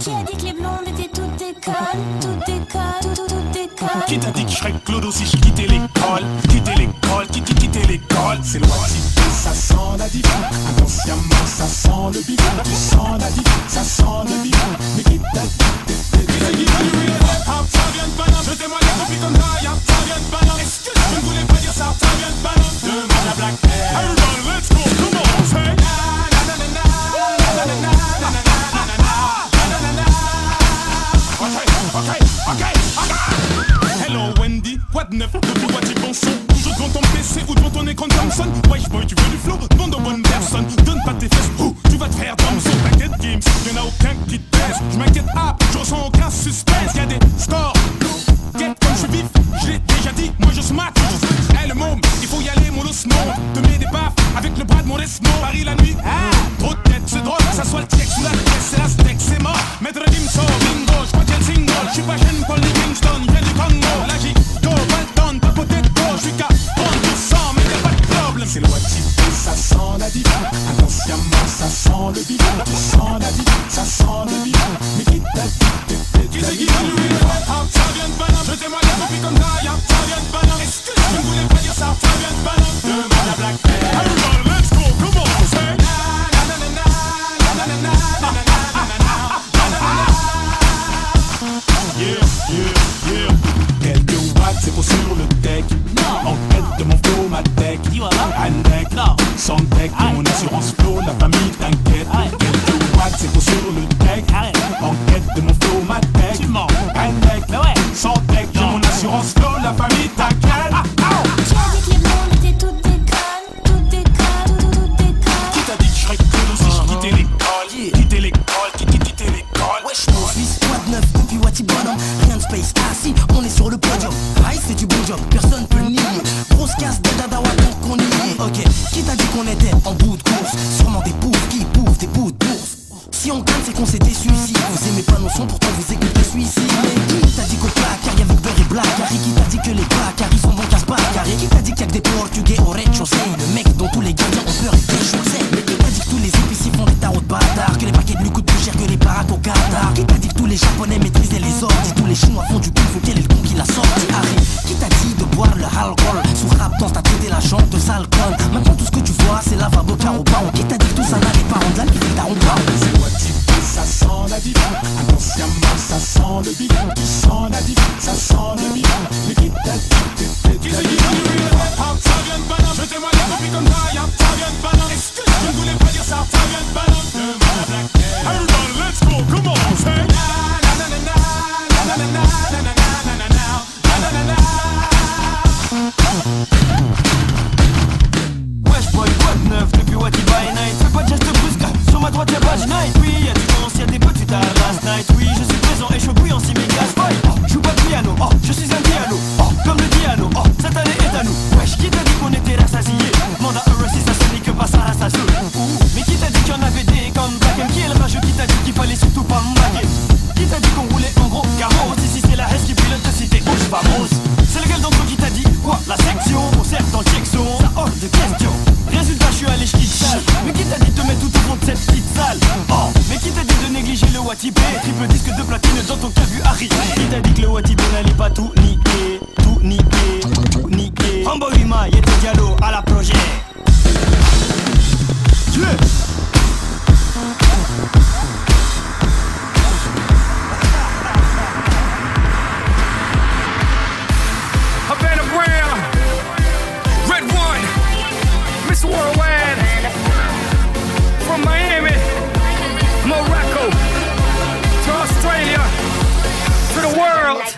Qui a dit que les blondes étaient toutes des toutes des connes, toutes, toutes des Qui t'a dit que je Claude aussi, je quittais l'école, quittais l'école, quittais, quittais l'école? C'est loin ça sent la diva, inconsciemment ça sent le bivou Tu sens la diva, ça sent le bivou Mais qui t'a dit que t'étais Paris la nuit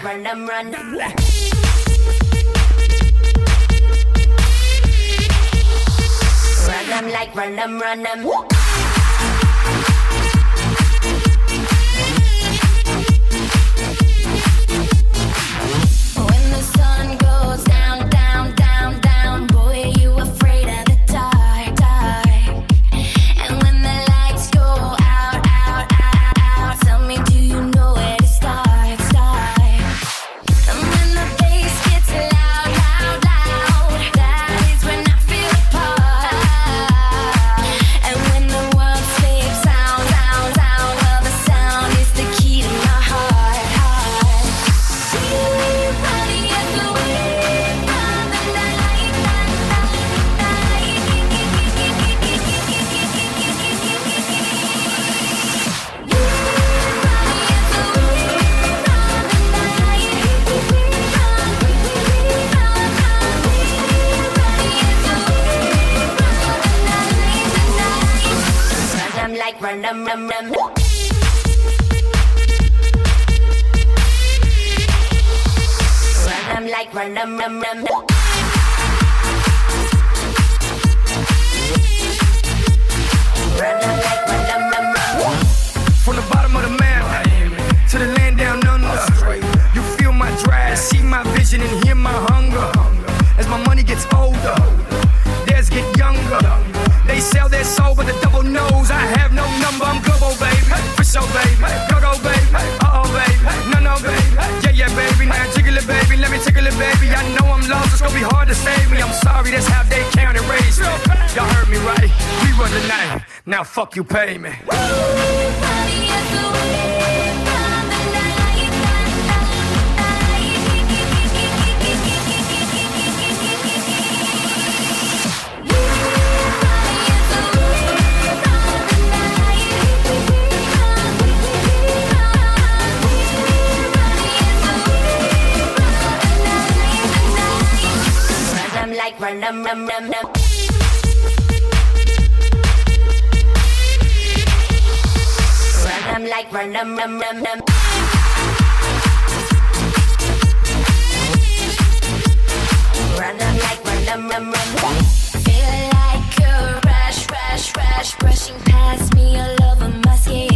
run them, run. Run them like run them, run them. London. lost, it's gonna be hard to save me. I'm sorry, that's how they count and raise me. Y'all heard me right, we run the night. Now fuck you, pay me. Ooh, like random, rum, rum, Run Random like random, rum, rum, Run Random like run rum, rum, rum. Feel like a rush, rush, rush, brushing past me all over my skin.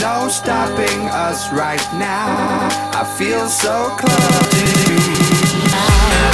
No stopping us right now. I feel so close to you.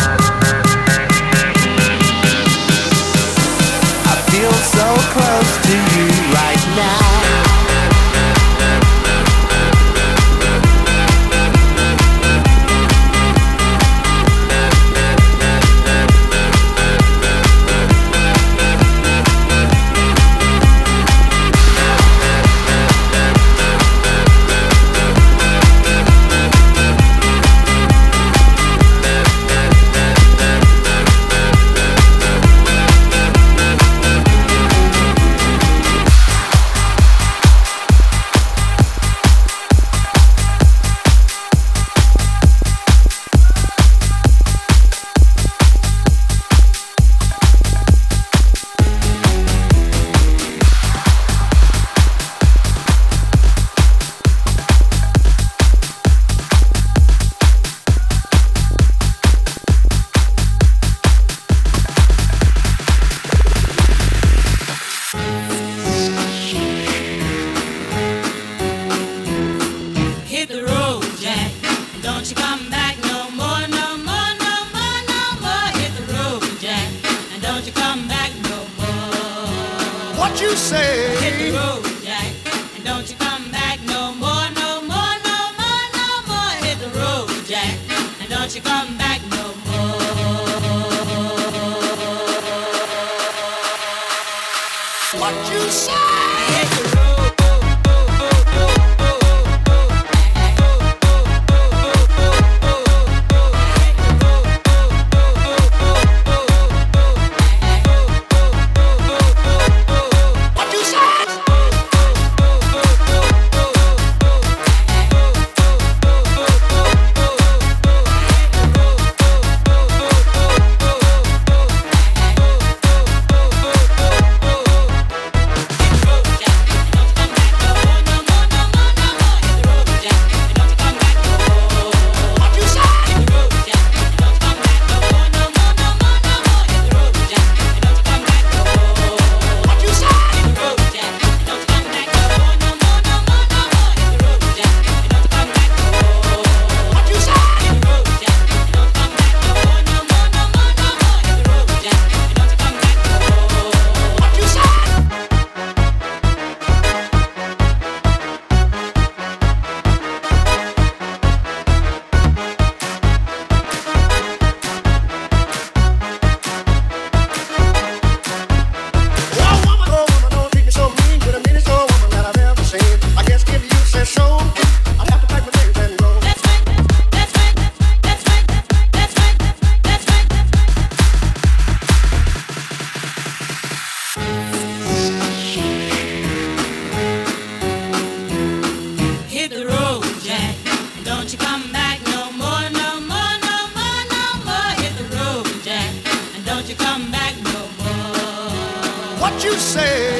say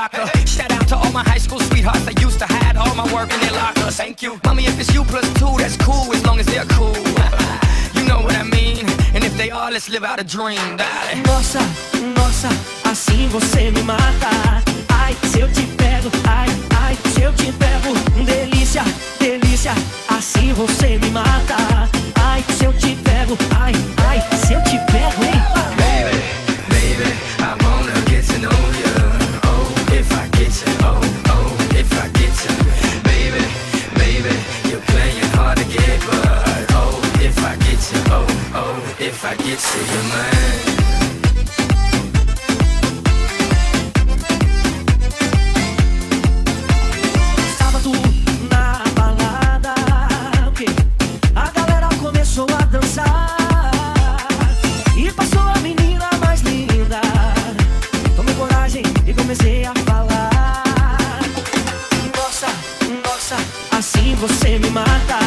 rocker. Shout out to all my high school sweethearts that used to hide all my work in their lockers. Thank you. Mommy, if it's you plus two, that's cool as long as they're cool. you know what I mean? And if they are, let's live out a dream, darling. Nossa, nossa, assim você me mata. Ai, se eu te pego, ai, ai, se eu te pego. Delícia, delícia, assim você me mata. Ai, se eu te pego, ai, ai, se eu te pego, hein? Baby, baby, I wanna get to know you. get you, oh, oh, if I get you, baby, baby, you're playing hard to get, but oh, if I get you, oh, oh, if I get you, you're mine. você me mata.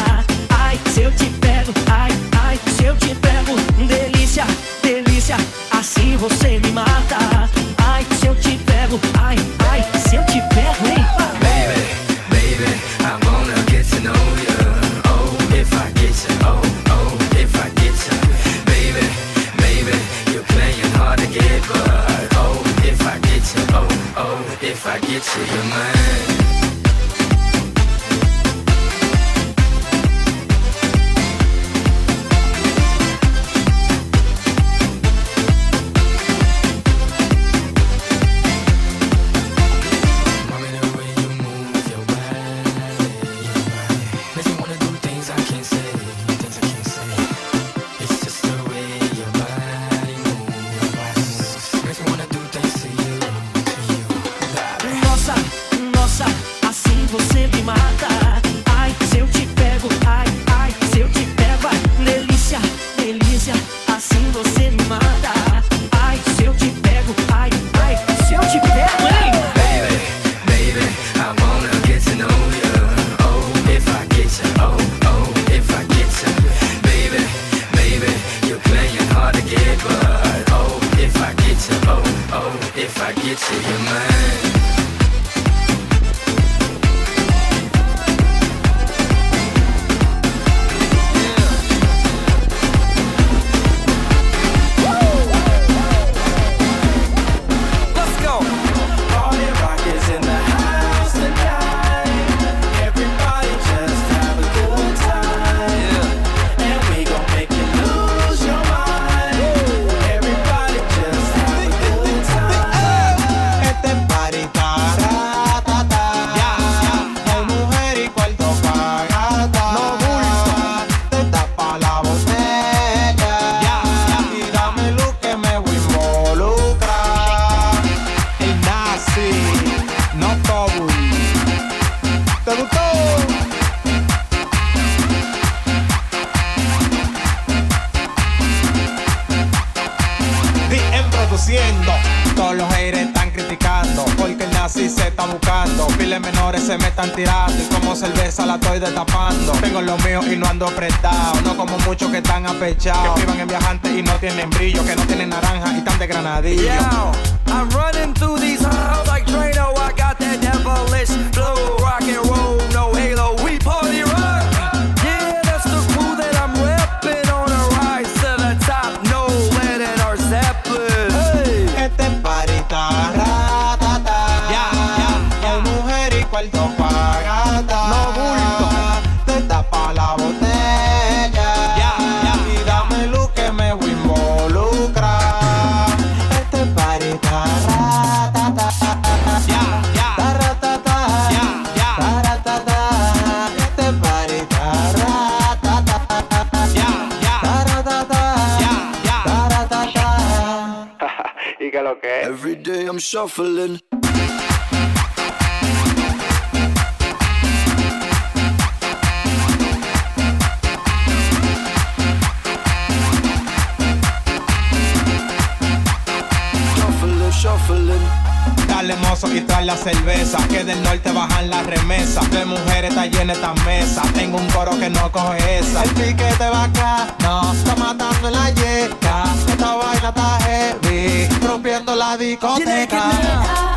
vida. day I'm shuffling. pesos y traen la cerveza. Que del norte bajan las remesas. De mujeres está llena esta mesa. Tengo un coro que no coge esa. El piquete va acá, no. Está matando en la yeca. Esta vaina está heavy. Rompiendo la discoteca.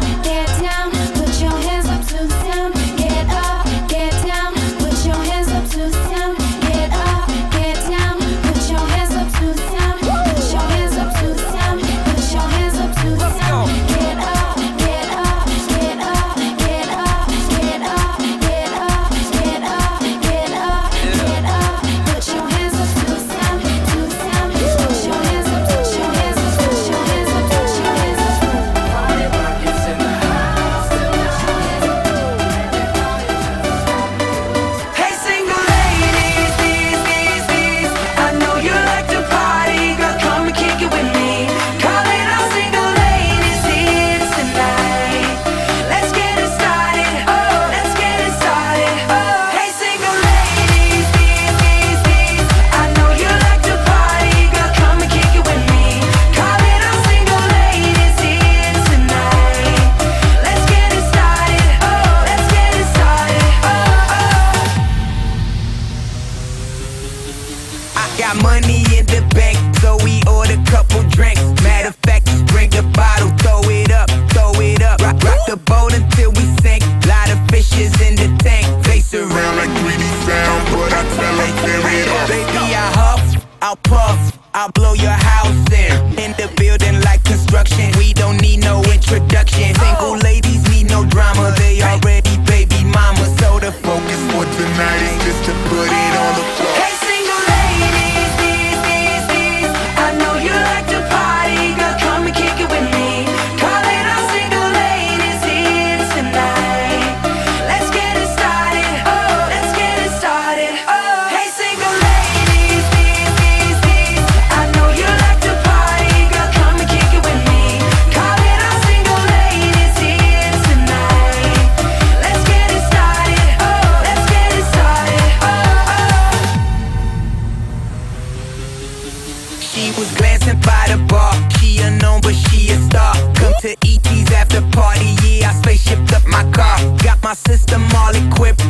system all equipped